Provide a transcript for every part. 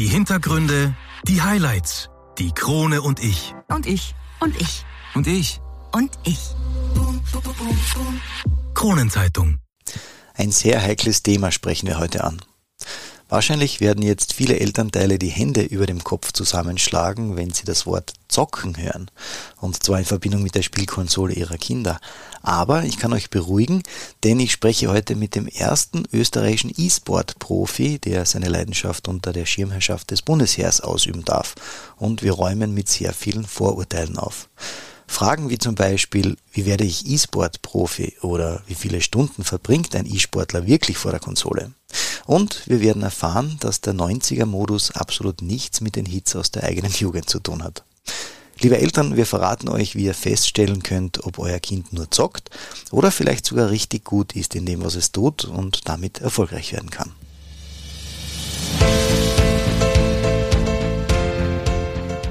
Die Hintergründe, die Highlights, die Krone und ich. Und ich. Und ich. Und ich. Und ich. Kronenzeitung. Ein sehr heikles Thema sprechen wir heute an. Wahrscheinlich werden jetzt viele Elternteile die Hände über dem Kopf zusammenschlagen, wenn sie das Wort zocken hören. Und zwar in Verbindung mit der Spielkonsole ihrer Kinder. Aber ich kann euch beruhigen, denn ich spreche heute mit dem ersten österreichischen E-Sport-Profi, der seine Leidenschaft unter der Schirmherrschaft des Bundesheers ausüben darf. Und wir räumen mit sehr vielen Vorurteilen auf. Fragen wie zum Beispiel, wie werde ich E-Sport-Profi oder wie viele Stunden verbringt ein E-Sportler wirklich vor der Konsole? Und wir werden erfahren, dass der 90er-Modus absolut nichts mit den Hits aus der eigenen Jugend zu tun hat. Liebe Eltern, wir verraten euch, wie ihr feststellen könnt, ob euer Kind nur zockt oder vielleicht sogar richtig gut ist in dem, was es tut und damit erfolgreich werden kann.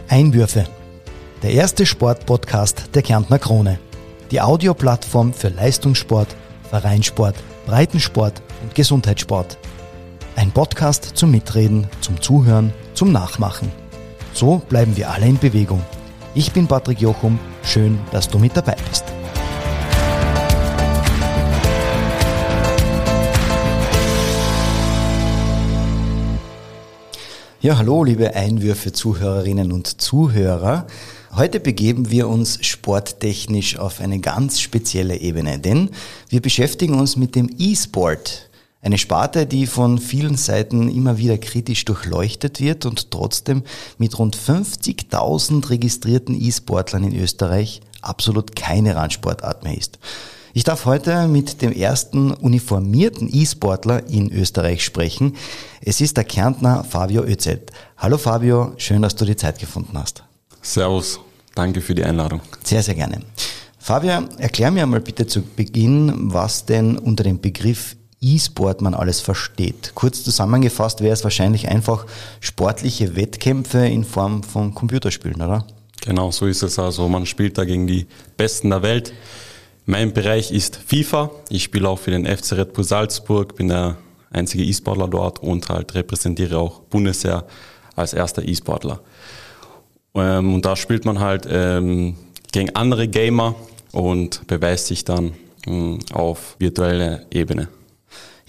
Einwürfe der erste Sportpodcast der Kärntner Krone. Die Audioplattform für Leistungssport, Vereinssport, Breitensport und Gesundheitssport. Ein Podcast zum Mitreden, zum Zuhören, zum Nachmachen. So bleiben wir alle in Bewegung. Ich bin Patrick Jochum, schön, dass du mit dabei bist. Ja, hallo, liebe Einwürfe, Zuhörerinnen und Zuhörer. Heute begeben wir uns sporttechnisch auf eine ganz spezielle Ebene, denn wir beschäftigen uns mit dem E-Sport. Eine Sparte, die von vielen Seiten immer wieder kritisch durchleuchtet wird und trotzdem mit rund 50.000 registrierten E-Sportlern in Österreich absolut keine Randsportart mehr ist. Ich darf heute mit dem ersten uniformierten E-Sportler in Österreich sprechen. Es ist der Kärntner Fabio Özet. Hallo Fabio, schön, dass du die Zeit gefunden hast. Servus, danke für die Einladung. Sehr, sehr gerne. Fabio, erklär mir einmal bitte zu Beginn, was denn unter dem Begriff E-Sport man alles versteht. Kurz zusammengefasst wäre es wahrscheinlich einfach sportliche Wettkämpfe in Form von Computerspielen, oder? Genau, so ist es. Also man spielt da gegen die Besten der Welt. Mein Bereich ist FIFA. Ich spiele auch für den FC Red Bull Salzburg, bin der einzige E-Sportler dort und halt repräsentiere auch Bundesheer als erster E-Sportler. Ähm, und da spielt man halt ähm, gegen andere Gamer und beweist sich dann ähm, auf virtueller Ebene.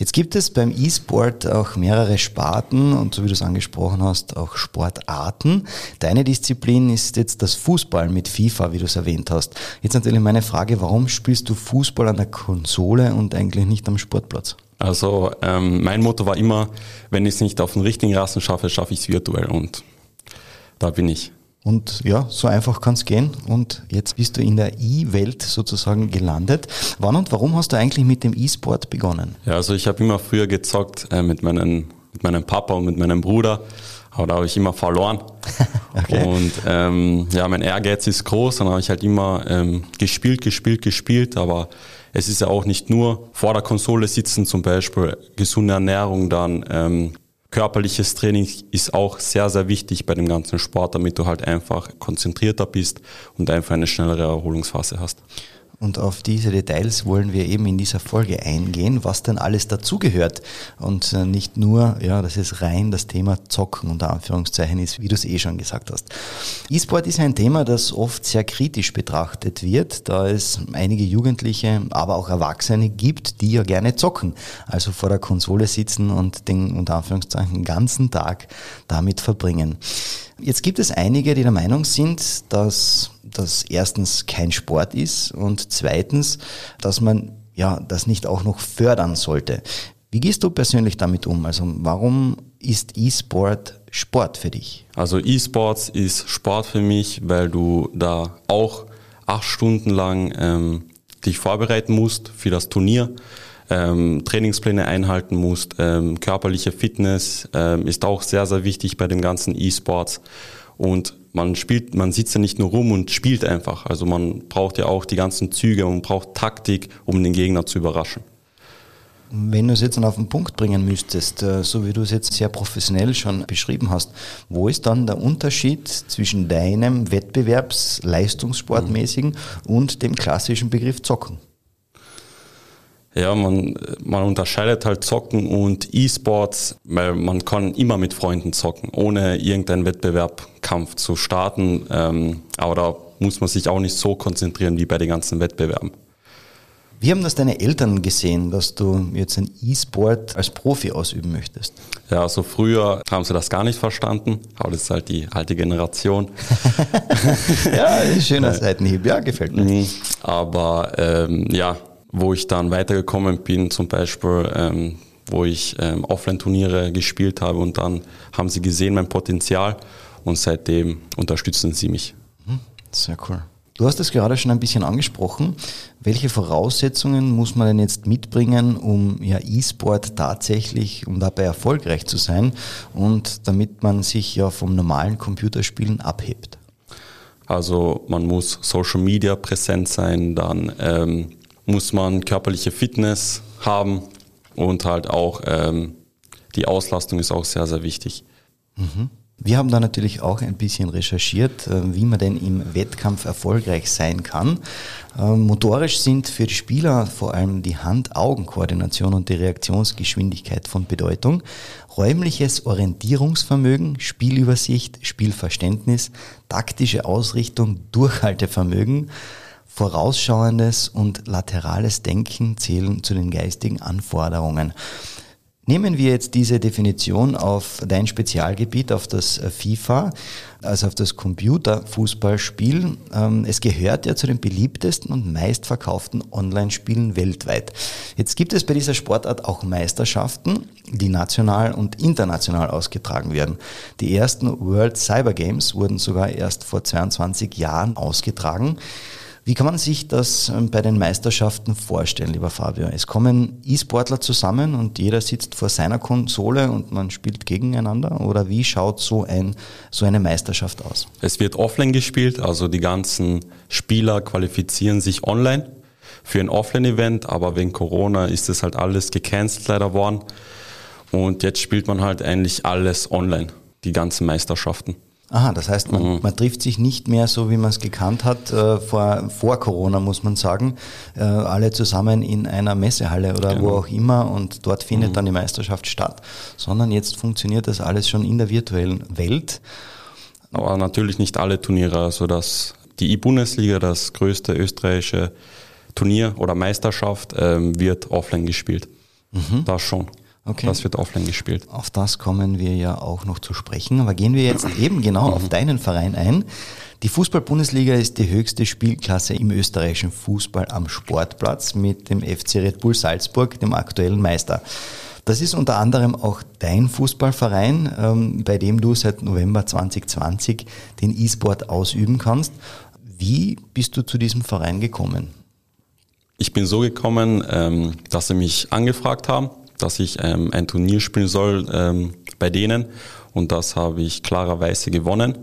Jetzt gibt es beim E-Sport auch mehrere Sparten und so wie du es angesprochen hast, auch Sportarten. Deine Disziplin ist jetzt das Fußball mit FIFA, wie du es erwähnt hast. Jetzt natürlich meine Frage, warum spielst du Fußball an der Konsole und eigentlich nicht am Sportplatz? Also ähm, mein Motto war immer, wenn ich es nicht auf den richtigen Rasen schaffe, schaffe ich es virtuell und da bin ich. Und ja, so einfach kann es gehen. Und jetzt bist du in der E-Welt sozusagen gelandet. Wann und warum hast du eigentlich mit dem E-Sport begonnen? Ja, also ich habe immer früher gezockt äh, mit, meinen, mit meinem Papa und mit meinem Bruder. Aber da habe ich immer verloren. okay. Und ähm, ja, mein Ehrgeiz ist groß. Dann habe ich halt immer ähm, gespielt, gespielt, gespielt. Aber es ist ja auch nicht nur vor der Konsole sitzen, zum Beispiel gesunde Ernährung, dann ähm, körperliches Training ist auch sehr, sehr wichtig bei dem ganzen Sport, damit du halt einfach konzentrierter bist und einfach eine schnellere Erholungsphase hast. Und auf diese Details wollen wir eben in dieser Folge eingehen, was denn alles dazugehört. Und äh, nicht nur, ja, dass es rein das Thema Zocken unter Anführungszeichen ist, wie du es eh schon gesagt hast. E-Sport ist ein Thema, das oft sehr kritisch betrachtet wird, da es einige Jugendliche, aber auch Erwachsene gibt, die ja gerne zocken. Also vor der Konsole sitzen und den unter Anführungszeichen ganzen Tag damit verbringen. Jetzt gibt es einige, die der Meinung sind, dass das erstens kein Sport ist und zweitens, dass man ja das nicht auch noch fördern sollte. Wie gehst du persönlich damit um? Also warum ist E-Sport Sport für dich? Also E-Sports ist Sport für mich, weil du da auch acht Stunden lang ähm, dich vorbereiten musst für das Turnier, ähm, Trainingspläne einhalten musst, ähm, körperliche Fitness ähm, ist auch sehr, sehr wichtig bei dem ganzen E-Sports. Und man spielt, man sitzt ja nicht nur rum und spielt einfach. Also man braucht ja auch die ganzen Züge und braucht Taktik, um den Gegner zu überraschen. Wenn du es jetzt auf den Punkt bringen müsstest, äh, so wie du es jetzt sehr professionell schon beschrieben hast, wo ist dann der Unterschied zwischen deinem Wettbewerbsleistungssportmäßigen mhm. und dem klassischen Begriff Zocken? Ja, man, man unterscheidet halt Zocken und E-Sports, weil man kann immer mit Freunden zocken, ohne irgendeinen Wettbewerbkampf zu starten. Ähm, aber da muss man sich auch nicht so konzentrieren wie bei den ganzen Wettbewerben. Wie haben das deine Eltern gesehen, dass du jetzt ein E-Sport als Profi ausüben möchtest? Ja, also früher haben sie das gar nicht verstanden, aber das ist halt die alte Generation. ja, schöner Seitenhieb, ja, gefällt mir. Mhm. Aber ähm, ja, wo ich dann weitergekommen bin, zum Beispiel, ähm, wo ich ähm, Offline-Turniere gespielt habe und dann haben sie gesehen mein Potenzial und seitdem unterstützen sie mich. Mhm. Sehr cool. Du hast es gerade schon ein bisschen angesprochen. Welche Voraussetzungen muss man denn jetzt mitbringen, um ja E-Sport tatsächlich, um dabei erfolgreich zu sein und damit man sich ja vom normalen Computerspielen abhebt? Also man muss Social Media präsent sein, dann ähm, muss man körperliche Fitness haben und halt auch ähm, die Auslastung ist auch sehr, sehr wichtig. Mhm. Wir haben da natürlich auch ein bisschen recherchiert, äh, wie man denn im Wettkampf erfolgreich sein kann. Ähm, motorisch sind für die Spieler vor allem die Hand-Augen-Koordination und die Reaktionsgeschwindigkeit von Bedeutung. Räumliches Orientierungsvermögen, Spielübersicht, Spielverständnis, taktische Ausrichtung, Durchhaltevermögen, vorausschauendes und laterales Denken zählen zu den geistigen Anforderungen. Nehmen wir jetzt diese Definition auf dein Spezialgebiet, auf das äh, FIFA, also auf das Computerfußballspiel. Ähm, es gehört ja zu den beliebtesten und meistverkauften Online-Spielen weltweit. Jetzt gibt es bei dieser Sportart auch Meisterschaften, die national und international ausgetragen werden. Die ersten World Cyber Games wurden sogar erst vor 22 Jahren ausgetragen. Wie kann man sich das ähm, bei den Meisterschaften vorstellen, lieber Fabio? Es kommen E-Sportler zusammen und jeder sitzt vor seiner Konsole und man spielt gegeneinander? Oder wie schaut so, ein, so eine Meisterschaft aus? Es wird offline gespielt, also die ganzen Spieler qualifizieren sich online für ein Offline-Event, aber wegen Corona ist es halt alles gecancelt leider worden. Und jetzt spielt man halt eigentlich alles online, die ganzen Meisterschaften. Aha, das heißt, man, mhm. man, trifft sich nicht mehr so, wie man es gekannt hat, äh, vor, vor Corona, muss man sagen, äh, alle zusammen in einer Messehalle oder genau. wo auch immer und dort findet mhm. dann die Meisterschaft statt, sondern jetzt funktioniert das alles schon in der virtuellen Welt. Aber natürlich nicht alle Turniere, also das, die E-Bundesliga, das größte österreichische Turnier oder Meisterschaft, ähm, wird offline gespielt. Mhm. Das schon. Okay. Das wird offline gespielt. Auf das kommen wir ja auch noch zu sprechen. Aber gehen wir jetzt eben genau auf deinen Verein ein. Die Fußball-Bundesliga ist die höchste Spielklasse im österreichischen Fußball am Sportplatz mit dem FC Red Bull Salzburg, dem aktuellen Meister. Das ist unter anderem auch dein Fußballverein, ähm, bei dem du seit November 2020 den E-Sport ausüben kannst. Wie bist du zu diesem Verein gekommen? Ich bin so gekommen, ähm, dass sie mich angefragt haben dass ich ähm, ein Turnier spielen soll ähm, bei denen und das habe ich klarerweise gewonnen.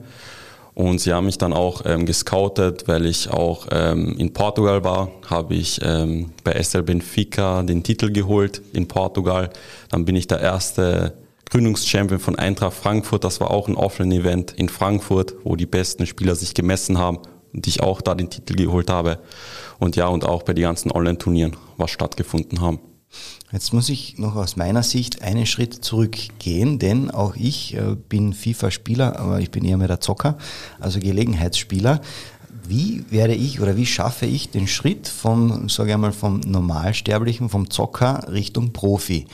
Und sie haben mich dann auch ähm, gescoutet, weil ich auch ähm, in Portugal war, habe ich ähm, bei SL Benfica den Titel geholt in Portugal. Dann bin ich der erste Gründungschampion von Eintracht Frankfurt. Das war auch ein Offline-Event in Frankfurt, wo die besten Spieler sich gemessen haben und ich auch da den Titel geholt habe. Und ja, und auch bei den ganzen Online-Turnieren, was stattgefunden haben. Jetzt muss ich noch aus meiner Sicht einen Schritt zurückgehen, denn auch ich äh, bin FIFA-Spieler, aber ich bin eher mehr der Zocker, also Gelegenheitsspieler. Wie werde ich oder wie schaffe ich den Schritt vom, sage ich einmal, vom Normalsterblichen, vom Zocker Richtung Profi?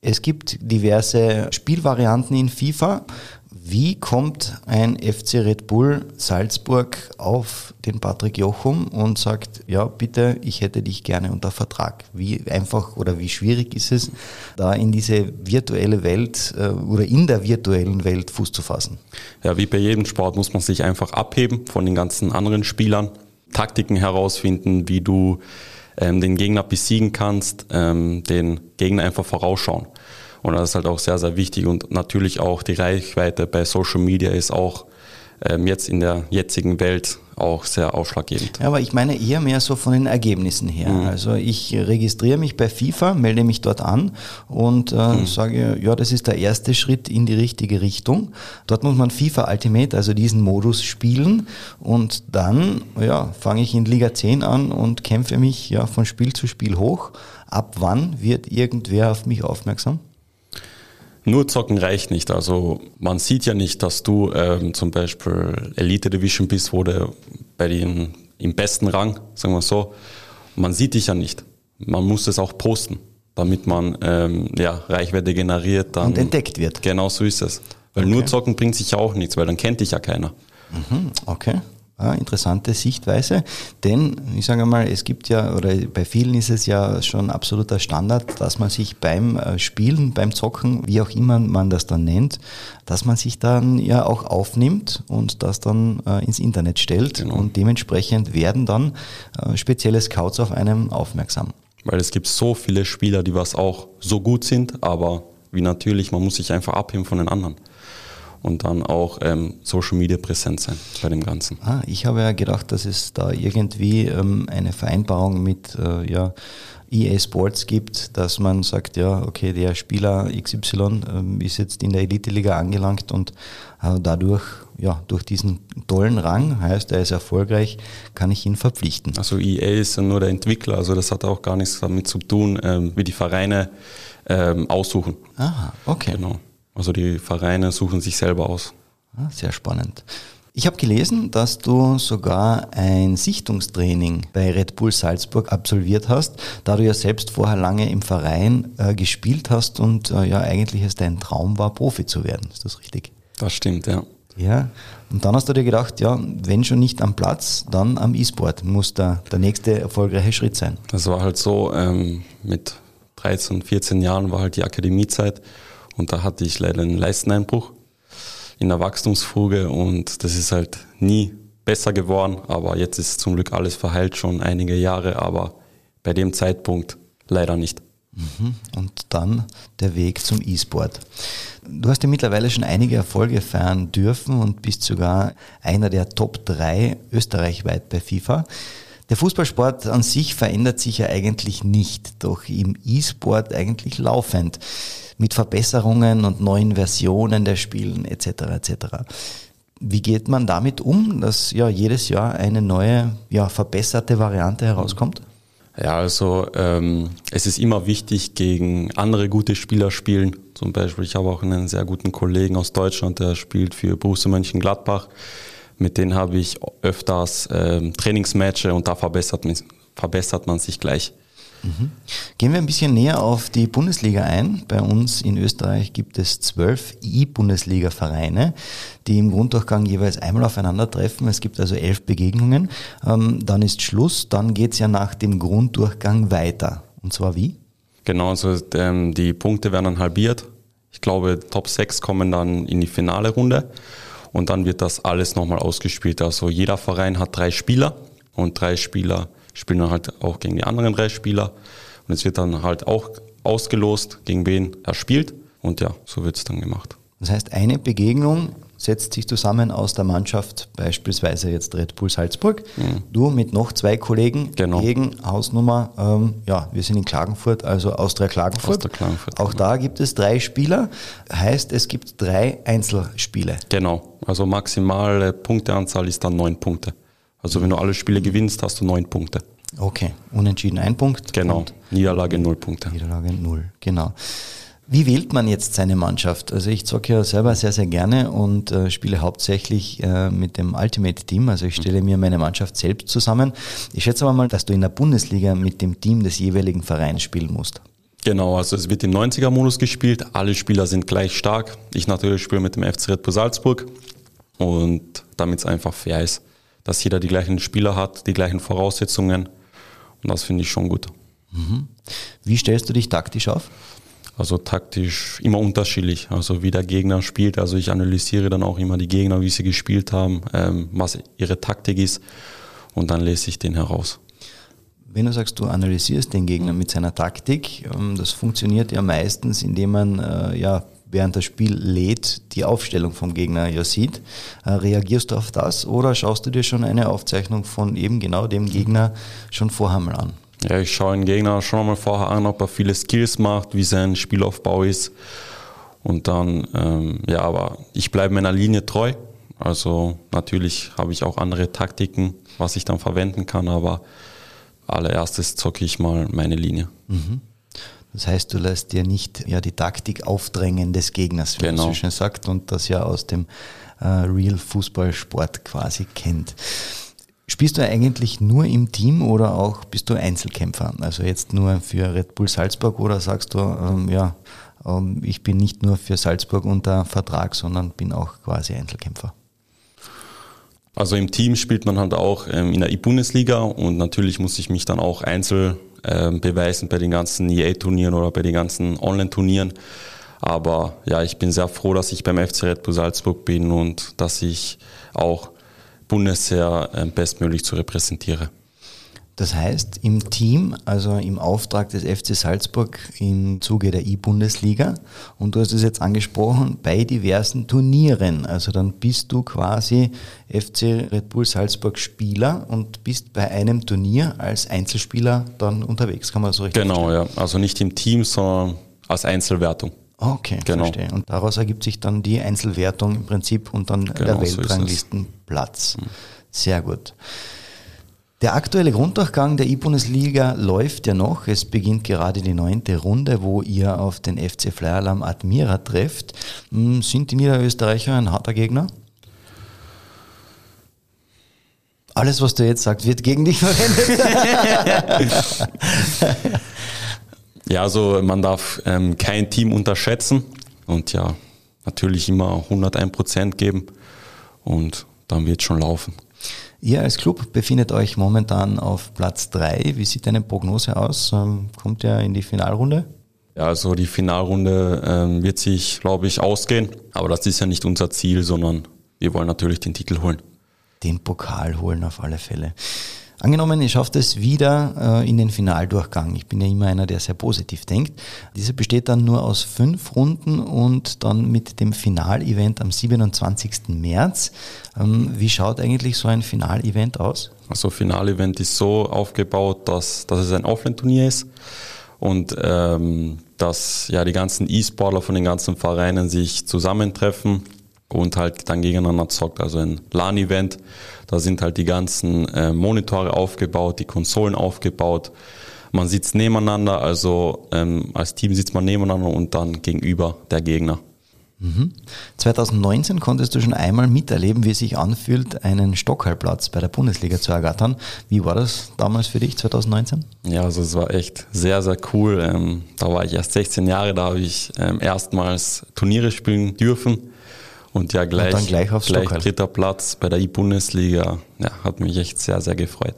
Es gibt diverse Spielvarianten in FIFA. Wie kommt ein FC Red Bull Salzburg auf den Patrick Jochum und sagt, ja, bitte, ich hätte dich gerne unter Vertrag? Wie einfach oder wie schwierig ist es, da in diese virtuelle Welt äh, oder in der virtuellen Welt Fuß zu fassen? Ja, wie bei jedem Sport muss man sich einfach abheben von den ganzen anderen Spielern, Taktiken herausfinden, wie du ähm, den Gegner besiegen kannst, ähm, den Gegner einfach vorausschauen. Und das ist halt auch sehr, sehr wichtig. Und natürlich auch die Reichweite bei Social Media ist auch jetzt in der jetzigen Welt auch sehr ausschlaggebend. Ja, aber ich meine eher mehr so von den Ergebnissen her. Mhm. Also ich registriere mich bei FIFA, melde mich dort an und äh, mhm. sage, ja, das ist der erste Schritt in die richtige Richtung. Dort muss man FIFA Ultimate, also diesen Modus spielen und dann ja, fange ich in Liga 10 an und kämpfe mich ja von Spiel zu Spiel hoch. Ab wann wird irgendwer auf mich aufmerksam? Nur zocken reicht nicht. Also man sieht ja nicht, dass du ähm, zum Beispiel Elite Division bist, wo du bei den im besten Rang, sagen wir so. Man sieht dich ja nicht. Man muss es auch posten, damit man ähm, ja, Reichweite generiert. Dann, Und entdeckt wird. Genau so ist es. Weil okay. nur zocken bringt sich ja auch nichts, weil dann kennt dich ja keiner. Mhm, okay. Ja, interessante Sichtweise, denn ich sage mal, es gibt ja, oder bei vielen ist es ja schon absoluter Standard, dass man sich beim äh, Spielen, beim Zocken, wie auch immer man das dann nennt, dass man sich dann ja auch aufnimmt und das dann äh, ins Internet stellt genau. und dementsprechend werden dann äh, spezielle Scouts auf einem aufmerksam. Weil es gibt so viele Spieler, die was auch so gut sind, aber wie natürlich, man muss sich einfach abheben von den anderen und dann auch ähm, Social Media präsent sein bei dem Ganzen. Ah, ich habe ja gedacht, dass es da irgendwie ähm, eine Vereinbarung mit äh, ja, EA Sports gibt, dass man sagt, ja, okay, der Spieler XY ähm, ist jetzt in der Elite-Liga angelangt und äh, dadurch, ja, durch diesen tollen Rang, heißt er ist erfolgreich, kann ich ihn verpflichten. Also EA ist ja nur der Entwickler, also das hat auch gar nichts damit zu tun, ähm, wie die Vereine ähm, aussuchen. Ah, okay. Genau. Also die Vereine suchen sich selber aus. Ah, sehr spannend. Ich habe gelesen, dass du sogar ein Sichtungstraining bei Red Bull Salzburg absolviert hast, da du ja selbst vorher lange im Verein äh, gespielt hast und äh, ja eigentlich es dein Traum war, Profi zu werden. Ist das richtig? Das stimmt, ja. Ja, und dann hast du dir gedacht, ja, wenn schon nicht am Platz, dann am E-Sport muss der, der nächste erfolgreiche Schritt sein. Das war halt so, ähm, mit 13, 14 Jahren war halt die Akademiezeit und da hatte ich leider einen Leisteneinbruch in der Wachstumsfuge und das ist halt nie besser geworden. Aber jetzt ist zum Glück alles verheilt, schon einige Jahre, aber bei dem Zeitpunkt leider nicht. Mhm. Und dann der Weg zum E-Sport. Du hast ja mittlerweile schon einige Erfolge feiern dürfen und bist sogar einer der Top 3 österreichweit bei FIFA. Der Fußballsport an sich verändert sich ja eigentlich nicht, doch im E-Sport eigentlich laufend mit Verbesserungen und neuen Versionen der Spielen etc. etc. Wie geht man damit um, dass ja jedes Jahr eine neue, ja, verbesserte Variante herauskommt? Ja, also ähm, es ist immer wichtig, gegen andere gute Spieler spielen. Zum Beispiel, ich habe auch einen sehr guten Kollegen aus Deutschland, der spielt für Borussia Mönchengladbach. Mit denen habe ich öfters ähm, Trainingsmatches und da verbessert verbessert man sich gleich. Gehen wir ein bisschen näher auf die Bundesliga ein. Bei uns in Österreich gibt es zwölf I-Bundesliga-Vereine, die im Grunddurchgang jeweils einmal aufeinandertreffen. Es gibt also elf Begegnungen. Ähm, dann ist Schluss. Dann geht es ja nach dem Grunddurchgang weiter. Und zwar wie? Genau, also ähm, die Punkte werden dann halbiert. Ich glaube, Top 6 kommen dann in die finale Runde und dann wird das alles nochmal ausgespielt. Also jeder Verein hat drei Spieler und drei Spieler spielen dann halt auch gegen die anderen drei Spieler. Und es wird dann halt auch ausgelost, gegen wen er spielt. Und ja, so wird es dann gemacht. Das heißt, eine Begegnung setzt sich zusammen aus der Mannschaft, beispielsweise jetzt Red Bull Salzburg, mhm. du mit noch zwei Kollegen genau. gegen Hausnummer, ähm, ja, wir sind in Klagenfurt, also Austria Klagenfurt. Austria Klagenfurt Auch genau. da gibt es drei Spieler, heißt es gibt drei Einzelspiele. Genau, also maximale Punkteanzahl ist dann neun Punkte. Also wenn du alle Spiele gewinnst, hast du neun Punkte. Okay, unentschieden ein Punkt. Genau, Niederlage null Punkte. Niederlage null, genau. Wie wählt man jetzt seine Mannschaft? Also ich zocke ja selber sehr, sehr gerne und äh, spiele hauptsächlich äh, mit dem Ultimate Team. Also ich stelle mir meine Mannschaft selbst zusammen. Ich schätze aber mal, dass du in der Bundesliga mit dem Team des jeweiligen Vereins spielen musst. Genau, also es wird im 90er-Modus gespielt. Alle Spieler sind gleich stark. Ich natürlich spiele mit dem FC Red Bull Salzburg und damit es einfach fair ist dass jeder die gleichen Spieler hat, die gleichen Voraussetzungen. Und das finde ich schon gut. Mhm. Wie stellst du dich taktisch auf? Also taktisch immer unterschiedlich. Also wie der Gegner spielt. Also ich analysiere dann auch immer die Gegner, wie sie gespielt haben, ähm, was ihre Taktik ist. Und dann lese ich den heraus. Wenn du sagst, du analysierst den Gegner mit seiner Taktik, ähm, das funktioniert ja meistens, indem man äh, ja während das Spiel lädt, die Aufstellung vom Gegner ja sieht. Äh, reagierst du auf das oder schaust du dir schon eine Aufzeichnung von eben genau dem Gegner schon vorher mal an? Ja, ich schaue den Gegner schon mal vorher an, ob er viele Skills macht, wie sein Spielaufbau ist. Und dann, ähm, ja, aber ich bleibe meiner Linie treu. Also natürlich habe ich auch andere Taktiken, was ich dann verwenden kann, aber allererstes zocke ich mal meine Linie. Mhm. Das heißt, du lässt dir nicht ja, die Taktik aufdrängen des Gegners, wie genau. man so schön sagt, und das ja aus dem äh, Real-Fußballsport quasi kennt. Spielst du eigentlich nur im Team oder auch bist du Einzelkämpfer? Also jetzt nur für Red Bull Salzburg oder sagst du, ähm, ja, ähm, ich bin nicht nur für Salzburg unter Vertrag, sondern bin auch quasi Einzelkämpfer? Also im Team spielt man halt auch ähm, in der E-Bundesliga und natürlich muss ich mich dann auch einzeln ähm, beweisen bei den ganzen EA-Turnieren oder bei den ganzen Online-Turnieren. Aber ja, ich bin sehr froh, dass ich beim FC Red Bull Salzburg bin und dass ich auch Bundesheer ähm, bestmöglich zu repräsentiere. Das heißt, im Team, also im Auftrag des FC Salzburg im Zuge der E-Bundesliga, und du hast es jetzt angesprochen, bei diversen Turnieren. Also dann bist du quasi FC Red Bull Salzburg Spieler und bist bei einem Turnier als Einzelspieler dann unterwegs. Kann man so richtig Genau, verstehen? ja. Also nicht im Team, sondern als Einzelwertung. Okay, genau. verstehe. Und daraus ergibt sich dann die Einzelwertung im Prinzip und dann genau, der Weltranglistenplatz. So Sehr gut. Der aktuelle Grunddurchgang der E-Bundesliga läuft ja noch. Es beginnt gerade die neunte Runde, wo ihr auf den FC Flyerlam Admira trefft. Hm, sind die Niederösterreicher ein harter Gegner? Alles, was du jetzt sagst, wird gegen dich verwendet. ja, also man darf ähm, kein Team unterschätzen und ja, natürlich immer 101 Prozent geben und dann wird es schon laufen. Ihr als Club befindet euch momentan auf Platz 3. Wie sieht deine Prognose aus? Ähm, kommt ihr in die Finalrunde? Ja, also die Finalrunde ähm, wird sich, glaube ich, ausgehen. Aber das ist ja nicht unser Ziel, sondern wir wollen natürlich den Titel holen. Den Pokal holen auf alle Fälle. Angenommen, ihr schafft es wieder äh, in den Finaldurchgang. Ich bin ja immer einer, der sehr positiv denkt. Diese besteht dann nur aus fünf Runden und dann mit dem Finalevent am 27. März. Ähm, wie schaut eigentlich so ein Finalevent aus? Also Finalevent ist so aufgebaut, dass, dass es ein Offline-Turnier ist und ähm, dass ja die ganzen E-Sportler von den ganzen Vereinen sich zusammentreffen und halt dann gegeneinander zockt. Also ein LAN-Event, da sind halt die ganzen äh, Monitore aufgebaut, die Konsolen aufgebaut. Man sitzt nebeneinander, also ähm, als Team sitzt man nebeneinander und dann gegenüber der Gegner. Mhm. 2019 konntest du schon einmal miterleben, wie es sich anfühlt, einen Stockhallplatz bei der Bundesliga zu ergattern. Wie war das damals für dich, 2019? Ja, also es war echt sehr, sehr cool. Ähm, da war ich erst 16 Jahre, da habe ich ähm, erstmals Turniere spielen dürfen. Und ja, gleich, und gleich, gleich dritter Platz bei der E-Bundesliga. Ja, hat mich echt sehr, sehr gefreut.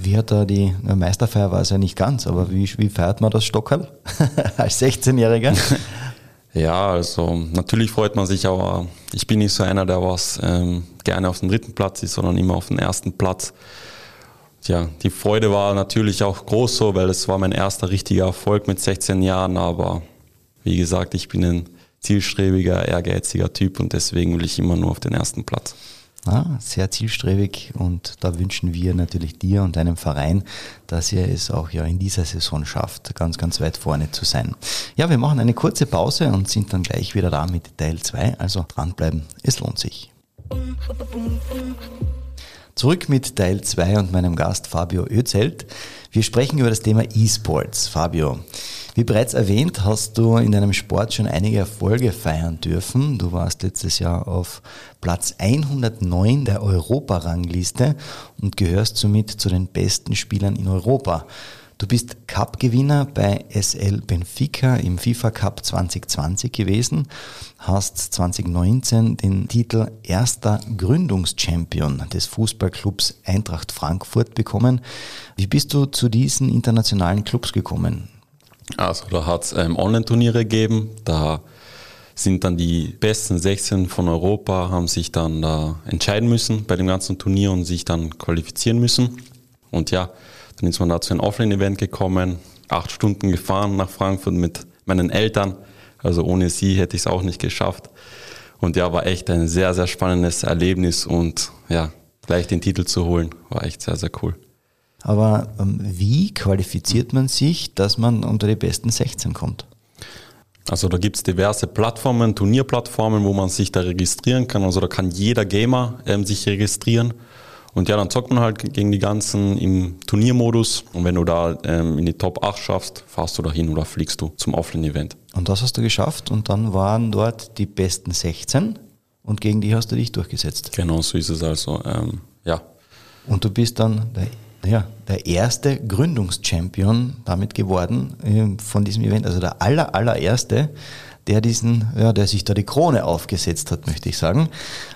Wie hat da die Meisterfeier war es ja nicht ganz, aber wie, wie feiert man das Stockerl als 16-Jähriger? ja, also natürlich freut man sich, aber ich bin nicht so einer, der was ähm, gerne auf dem dritten Platz ist, sondern immer auf dem ersten Platz. Ja, die Freude war natürlich auch groß so, weil es war mein erster richtiger Erfolg mit 16 Jahren, aber wie gesagt, ich bin ein zielstrebiger, ehrgeiziger Typ und deswegen will ich immer nur auf den ersten Platz. Ah, sehr zielstrebig und da wünschen wir natürlich dir und deinem Verein, dass ihr es auch ja in dieser Saison schafft, ganz, ganz weit vorne zu sein. Ja, wir machen eine kurze Pause und sind dann gleich wieder da mit Teil 2, also dranbleiben, es lohnt sich. Zurück mit Teil 2 und meinem Gast Fabio Özelt. Wir sprechen über das Thema E-Sports. Fabio, wie bereits erwähnt, hast du in deinem Sport schon einige Erfolge feiern dürfen. Du warst letztes Jahr auf Platz 109 der Europarangliste und gehörst somit zu den besten Spielern in Europa. Du bist Cup-Gewinner bei SL Benfica im FIFA Cup 2020 gewesen, hast 2019 den Titel erster Gründungschampion des Fußballclubs Eintracht Frankfurt bekommen. Wie bist du zu diesen internationalen Clubs gekommen? Also da hat es ähm, Online-Turniere gegeben, da sind dann die besten 16 von Europa, haben sich dann da entscheiden müssen bei dem ganzen Turnier und sich dann qualifizieren müssen. Und ja, dann ist man da zu einem Offline-Event gekommen, acht Stunden gefahren nach Frankfurt mit meinen Eltern. Also ohne sie hätte ich es auch nicht geschafft. Und ja, war echt ein sehr, sehr spannendes Erlebnis und ja, gleich den Titel zu holen, war echt sehr, sehr cool. Aber ähm, wie qualifiziert man sich, dass man unter die besten 16 kommt? Also da gibt es diverse Plattformen, Turnierplattformen, wo man sich da registrieren kann. Also da kann jeder Gamer ähm, sich registrieren. Und ja, dann zockt man halt gegen die ganzen im Turniermodus. Und wenn du da ähm, in die Top 8 schaffst, fahrst du da hin oder fliegst du zum Offline-Event. Und das hast du geschafft und dann waren dort die besten 16 und gegen die hast du dich durchgesetzt. Genau, so ist es also, ähm, ja. Und du bist dann der ja, der erste Gründungschampion damit geworden äh, von diesem Event, also der aller, allererste, der diesen, ja, der sich da die Krone aufgesetzt hat, möchte ich sagen.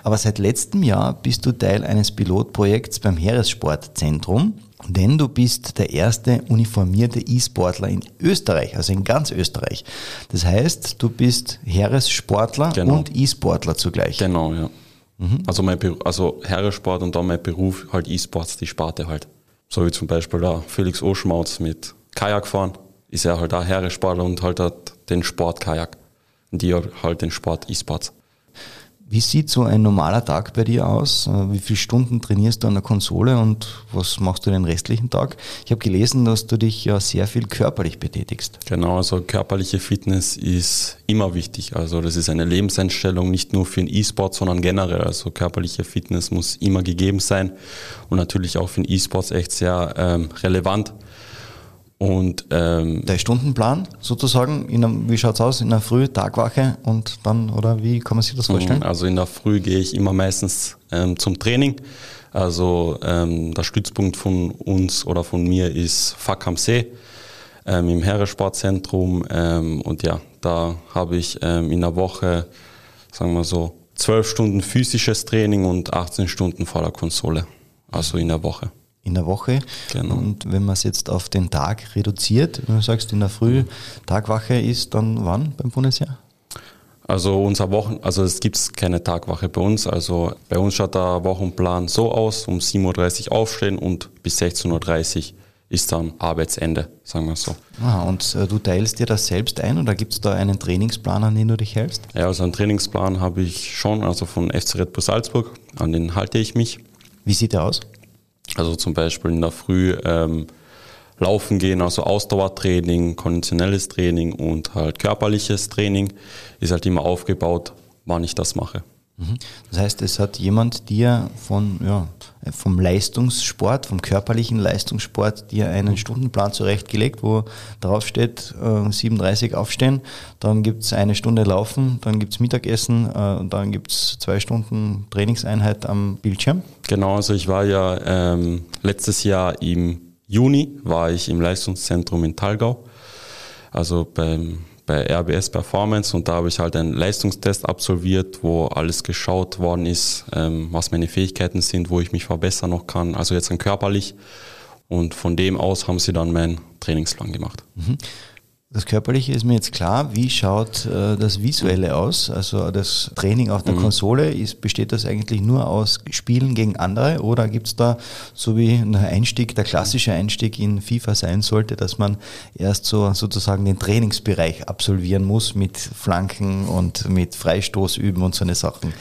Aber seit letztem Jahr bist du Teil eines Pilotprojekts beim Heeressportzentrum, denn du bist der erste uniformierte E-Sportler in Österreich, also in ganz Österreich. Das heißt, du bist Heeressportler genau. und E-Sportler zugleich. Genau, ja. Mhm. Also mein also Heeressport und dann mein Beruf halt E-Sports, die Sparte halt. So wie zum Beispiel da Felix Oschmautz mit Kajak fahren, ist er halt auch Herresportler und halt hat den Sport Kajak. Und die halt den Sport E-Sports. Wie sieht so ein normaler Tag bei dir aus? Äh, wie viele Stunden trainierst du an der Konsole und was machst du den restlichen Tag? Ich habe gelesen, dass du dich ja sehr viel körperlich betätigst. Genau, also körperliche Fitness ist immer wichtig. Also das ist eine Lebenseinstellung nicht nur für den E-Sport, sondern generell. Also körperliche Fitness muss immer gegeben sein und natürlich auch für den E-Sports echt sehr ähm, relevant. Und ähm, der Stundenplan sozusagen, in einem, wie schaut's aus? In der Früh, Tagwache und dann, oder wie kann man sich das vorstellen? Also in der Früh gehe ich immer meistens ähm, zum Training. Also ähm, der Stützpunkt von uns oder von mir ist Fack am See ähm, im Heeressportzentrum. Ähm, und ja, da habe ich ähm, in der Woche, sagen wir so, zwölf Stunden physisches Training und 18 Stunden vor der Konsole. Also in der Woche in der Woche. Genau. Und wenn man es jetzt auf den Tag reduziert, wenn du sagst, in der Früh Tagwache ist, dann wann beim Bundesheer? Also unser Wochen, also es gibt keine Tagwache bei uns. Also bei uns schaut der Wochenplan so aus, um 7.30 Uhr aufstehen und bis 16.30 Uhr ist dann Arbeitsende, sagen wir so. Ah, und äh, du teilst dir das selbst ein oder gibt es da einen Trainingsplan, an den du dich hältst? Ja, also einen Trainingsplan habe ich schon, also von FC Red Bull Salzburg, an den halte ich mich. Wie sieht der aus? Also zum Beispiel in der Früh ähm, laufen gehen, also Ausdauertraining, konditionelles Training und halt körperliches Training ist halt immer aufgebaut, wann ich das mache. Mhm. Das heißt, es hat jemand dir von, ja, vom Leistungssport, vom körperlichen Leistungssport dir einen Stundenplan zurechtgelegt, wo drauf steht, äh, 37 aufstehen, dann gibt es eine Stunde Laufen, dann gibt es Mittagessen äh, und dann gibt es zwei Stunden Trainingseinheit am Bildschirm. Genau, also ich war ja ähm, letztes Jahr im Juni, war ich im Leistungszentrum in Talgau, also beim bei RBS Performance und da habe ich halt einen Leistungstest absolviert, wo alles geschaut worden ist, ähm, was meine Fähigkeiten sind, wo ich mich verbessern noch kann, also jetzt dann körperlich. Und von dem aus haben sie dann meinen Trainingsplan gemacht. Mhm. Das Körperliche ist mir jetzt klar. Wie schaut äh, das Visuelle aus? Also das Training auf der mhm. Konsole, ist, besteht das eigentlich nur aus Spielen gegen andere oder gibt es da, so wie ein Einstieg, der klassische Einstieg in FIFA sein sollte, dass man erst so sozusagen den Trainingsbereich absolvieren muss mit Flanken und mit Freistoß üben und so eine Sachen?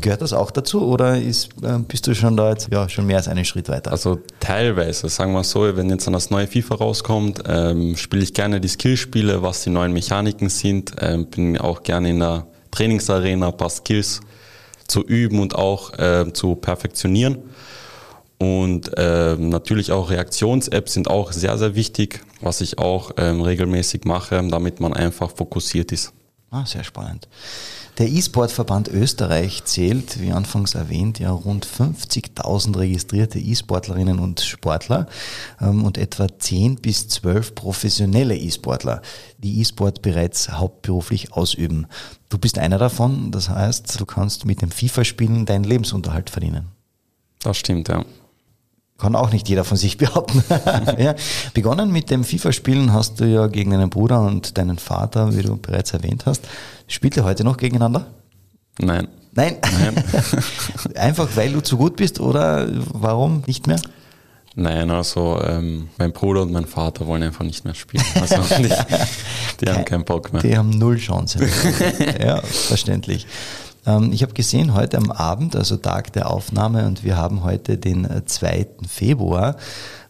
Gehört das auch dazu oder ist, äh, bist du schon da jetzt ja, schon mehr als einen Schritt weiter? Also teilweise, sagen wir so, wenn jetzt dann das neue FIFA rauskommt, ähm, spiele ich gerne die Skillspiele, was die neuen Mechaniken sind. Ähm, bin auch gerne in der Trainingsarena ein paar Skills zu üben und auch äh, zu perfektionieren. Und äh, natürlich auch Reaktions-Apps sind auch sehr, sehr wichtig, was ich auch ähm, regelmäßig mache, damit man einfach fokussiert ist. Ah, sehr spannend. Der E-Sport-Verband Österreich zählt, wie anfangs erwähnt, ja rund 50.000 registrierte E-Sportlerinnen und Sportler ähm, und etwa 10 bis 12 professionelle E-Sportler, die E-Sport bereits hauptberuflich ausüben. Du bist einer davon, das heißt, du kannst mit dem FIFA-Spielen deinen Lebensunterhalt verdienen. Das stimmt, ja. Kann auch nicht jeder von sich behaupten. ja. Begonnen mit dem FIFA-Spielen hast du ja gegen deinen Bruder und deinen Vater, wie du bereits erwähnt hast. Spielt ihr heute noch gegeneinander? Nein. Nein? Nein. Einfach weil du zu gut bist oder warum nicht mehr? Nein, also ähm, mein Bruder und mein Vater wollen einfach nicht mehr spielen. Also die, die haben keinen Bock mehr. Die haben null Chance. ja, verständlich. Ähm, ich habe gesehen, heute am Abend, also Tag der Aufnahme, und wir haben heute den 2. Äh, Februar,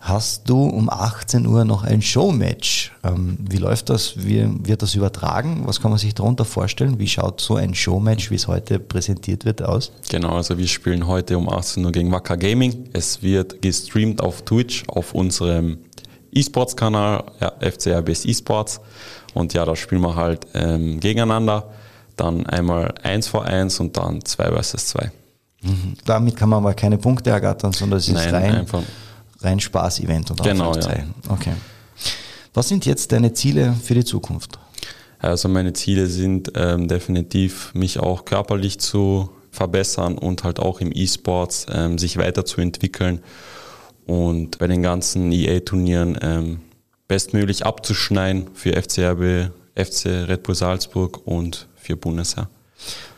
hast du um 18 Uhr noch ein Showmatch. Ähm, wie läuft das? Wie wird das übertragen? Was kann man sich darunter vorstellen? Wie schaut so ein Showmatch, wie es heute präsentiert wird, aus? Genau, also wir spielen heute um 18 Uhr gegen Wacker Gaming. Es wird gestreamt auf Twitch, auf unserem E-Sports-Kanal, ja, FCRBS E-Sports. Und ja, da spielen wir halt ähm, gegeneinander dann einmal 1 vor 1 und dann 2 versus 2. Mhm. Damit kann man aber keine Punkte ergattern, sondern es ist Nein, rein, einfach. rein Spaß-Event und genau, ja. Okay. Was sind jetzt deine Ziele für die Zukunft? Also meine Ziele sind ähm, definitiv, mich auch körperlich zu verbessern und halt auch im E-Sports ähm, sich weiterzuentwickeln und bei den ganzen EA-Turnieren ähm, bestmöglich abzuschneiden für FCRB, FC Red Bull Salzburg und für Bundesheer.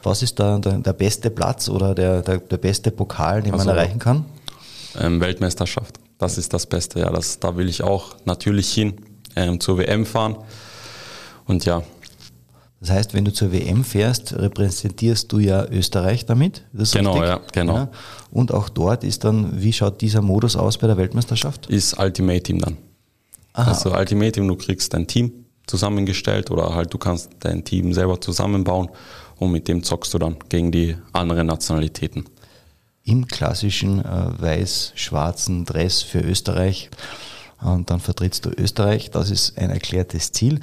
Was ist da der, der beste Platz oder der, der, der, beste Pokal, den also, man erreichen kann? Ähm, Weltmeisterschaft. Das ist das Beste. Ja, das, da will ich auch natürlich hin ähm, zur WM fahren. Und ja. Das heißt, wenn du zur WM fährst, repräsentierst du ja Österreich damit. genau, richtig? ja, genau. Ja. Und auch dort ist dann, wie schaut dieser Modus aus bei der Weltmeisterschaft? Ist Ultimate Team dann. Aha. Also Ultimate Team, du kriegst dein Team zusammengestellt oder halt du kannst dein Team selber zusammenbauen und mit dem zockst du dann gegen die anderen Nationalitäten. Im klassischen äh, weiß-schwarzen Dress für Österreich und dann vertrittst du Österreich. Das ist ein erklärtes Ziel.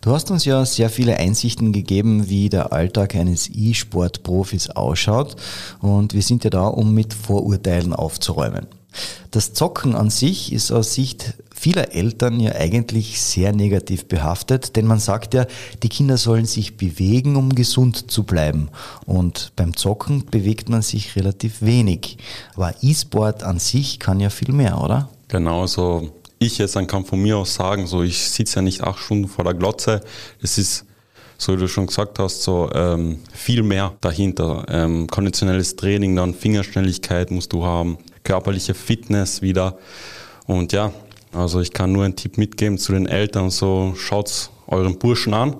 Du hast uns ja sehr viele Einsichten gegeben, wie der Alltag eines E-Sport-Profis ausschaut und wir sind ja da, um mit Vorurteilen aufzuräumen. Das Zocken an sich ist aus Sicht vieler Eltern ja eigentlich sehr negativ behaftet, denn man sagt ja, die Kinder sollen sich bewegen, um gesund zu bleiben. Und beim Zocken bewegt man sich relativ wenig. Aber E-Sport an sich kann ja viel mehr, oder? Genau, so ich jetzt dann kann von mir aus sagen, so ich sitze ja nicht acht Stunden vor der Glotze. Es ist so wie du schon gesagt hast, so ähm, viel mehr dahinter. Ähm, konditionelles Training, dann Fingerschnelligkeit musst du haben, körperliche Fitness wieder. Und ja, also ich kann nur einen Tipp mitgeben zu den Eltern, so schaut euren Burschen an,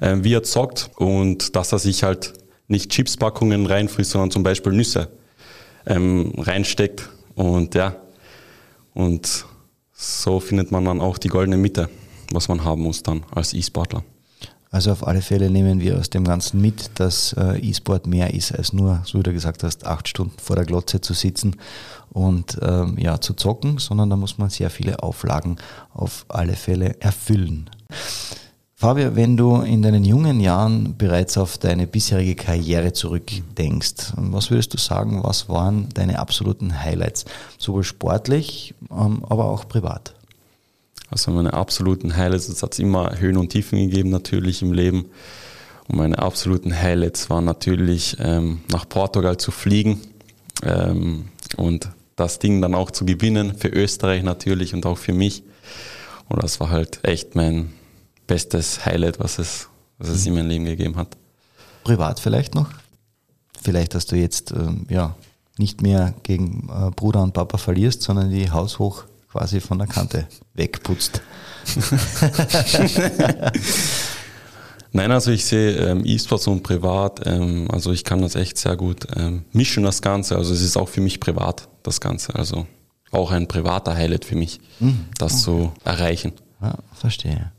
äh, wie er zockt und dass er sich halt nicht Chipspackungen reinfrisst, sondern zum Beispiel Nüsse ähm, reinsteckt. Und ja, und so findet man dann auch die goldene Mitte, was man haben muss dann als E-Sportler. Also auf alle Fälle nehmen wir aus dem Ganzen mit, dass äh, E-Sport mehr ist als nur, so wie du gesagt hast, acht Stunden vor der Glotze zu sitzen und ähm, ja, zu zocken, sondern da muss man sehr viele Auflagen auf alle Fälle erfüllen. Fabio, wenn du in deinen jungen Jahren bereits auf deine bisherige Karriere zurückdenkst, was würdest du sagen, was waren deine absoluten Highlights, sowohl sportlich, ähm, aber auch privat? Also meine absoluten Highlights, es hat immer Höhen und Tiefen gegeben natürlich im Leben. Und meine absoluten Highlights waren natürlich ähm, nach Portugal zu fliegen ähm, und das Ding dann auch zu gewinnen, für Österreich natürlich und auch für mich. Und das war halt echt mein bestes Highlight, was es, was es in meinem Leben gegeben hat. Privat vielleicht noch? Vielleicht, dass du jetzt ähm, ja, nicht mehr gegen äh, Bruder und Papa verlierst, sondern die haushoch quasi von der Kante wegputzt. Nein, also ich sehe ähm, E-Sports und privat, ähm, also ich kann das echt sehr gut ähm, mischen, das Ganze. Also es ist auch für mich privat, das Ganze. Also auch ein privater Highlight für mich, mhm. das zu erreichen. Ja, verstehe.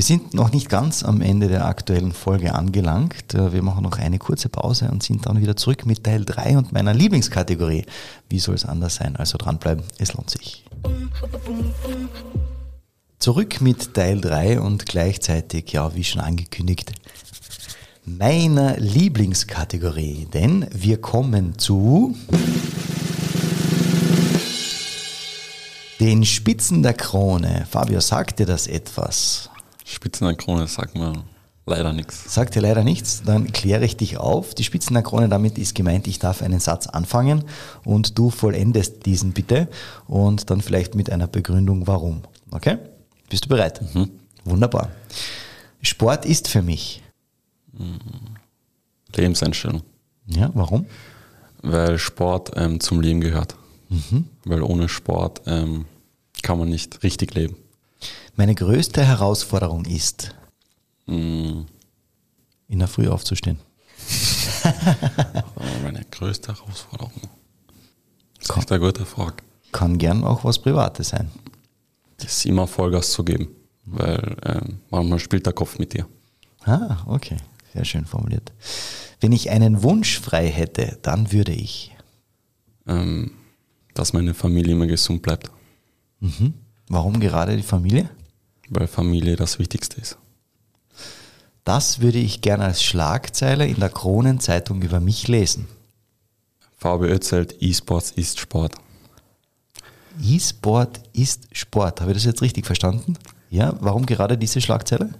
Wir sind noch nicht ganz am Ende der aktuellen Folge angelangt. Äh, wir machen noch eine kurze Pause und sind dann wieder zurück mit Teil 3 und meiner Lieblingskategorie. Wie soll es anders sein? Also dranbleiben, es lohnt sich. Zurück mit Teil 3 und gleichzeitig, ja, wie schon angekündigt, meiner Lieblingskategorie. Denn wir kommen zu den Spitzen der Krone. Fabio, sagt dir das etwas? Spitzen der Krone sagt mir leider nichts. Sagt dir leider nichts? Dann kläre ich dich auf. Die Spitzen der Krone, damit ist gemeint, ich darf einen Satz anfangen und du vollendest diesen bitte und dann vielleicht mit einer Begründung, warum. Okay? Bist du bereit? Mhm. Wunderbar. Sport ist für mich. Mhm. Lebenseinstellung. Ja, warum? Weil Sport ähm, zum Leben gehört. Mhm. Weil ohne Sport ähm, kann man nicht richtig leben. Meine größte Herausforderung ist, mm. in der Früh aufzustehen. Meine größte Herausforderung. Das ist echt eine gute Frage. Kann gern auch was Privates sein. Das ist immer Vollgas zu geben, weil ähm, manchmal spielt der Kopf mit dir. Ah, okay. Sehr schön formuliert. Wenn ich einen Wunsch frei hätte, dann würde ich. Ähm, dass meine Familie immer gesund bleibt. Mhm. Warum gerade die Familie? Weil Familie das Wichtigste ist. Das würde ich gerne als Schlagzeile in der Kronenzeitung über mich lesen. VB erzählt, E-Sports ist Sport. E-Sport ist Sport. Habe ich das jetzt richtig verstanden? Ja, warum gerade diese Schlagzeile?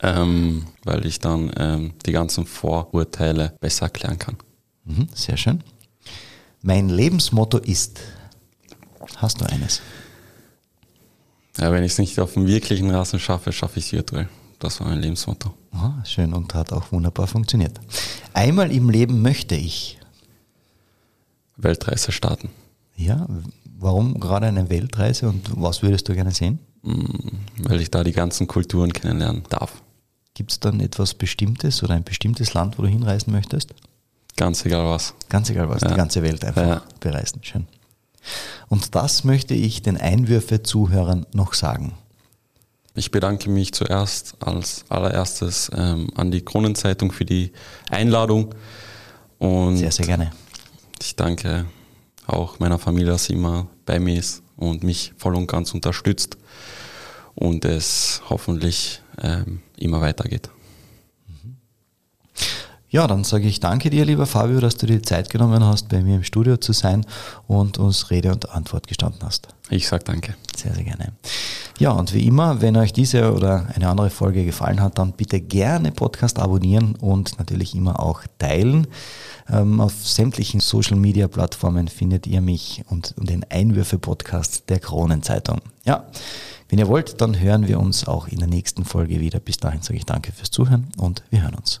Ähm, weil ich dann ähm, die ganzen Vorurteile besser erklären kann. Mhm, sehr schön. Mein Lebensmotto ist. Hast du eines? Ja, wenn ich es nicht auf dem wirklichen Rasen schaffe, schaffe ich es virtuell. Das war mein Lebensmotto. Aha, schön und hat auch wunderbar funktioniert. Einmal im Leben möchte ich Weltreise starten. Ja, warum gerade eine Weltreise und was würdest du gerne sehen? Mm, weil ich da die ganzen Kulturen kennenlernen darf. Gibt es dann etwas Bestimmtes oder ein bestimmtes Land, wo du hinreisen möchtest? Ganz egal was. Ganz egal was, ja. die ganze Welt einfach ja. bereisen. Schön. Und das möchte ich den Einwürfe-Zuhörern noch sagen. Ich bedanke mich zuerst als allererstes ähm, an die Kronenzeitung für die Einladung. Und sehr, sehr gerne. Ich danke auch meiner Familie, dass sie immer bei mir ist und mich voll und ganz unterstützt und es hoffentlich ähm, immer weitergeht. Ja, dann sage ich danke dir, lieber Fabio, dass du dir die Zeit genommen hast, bei mir im Studio zu sein und uns Rede und Antwort gestanden hast. Ich sage danke. Sehr, sehr gerne. Ja, und wie immer, wenn euch diese oder eine andere Folge gefallen hat, dann bitte gerne Podcast abonnieren und natürlich immer auch teilen. Ähm, auf sämtlichen Social Media Plattformen findet ihr mich und, und den Einwürfe-Podcast der Kronenzeitung. Ja, wenn ihr wollt, dann hören wir uns auch in der nächsten Folge wieder. Bis dahin sage ich danke fürs Zuhören und wir hören uns.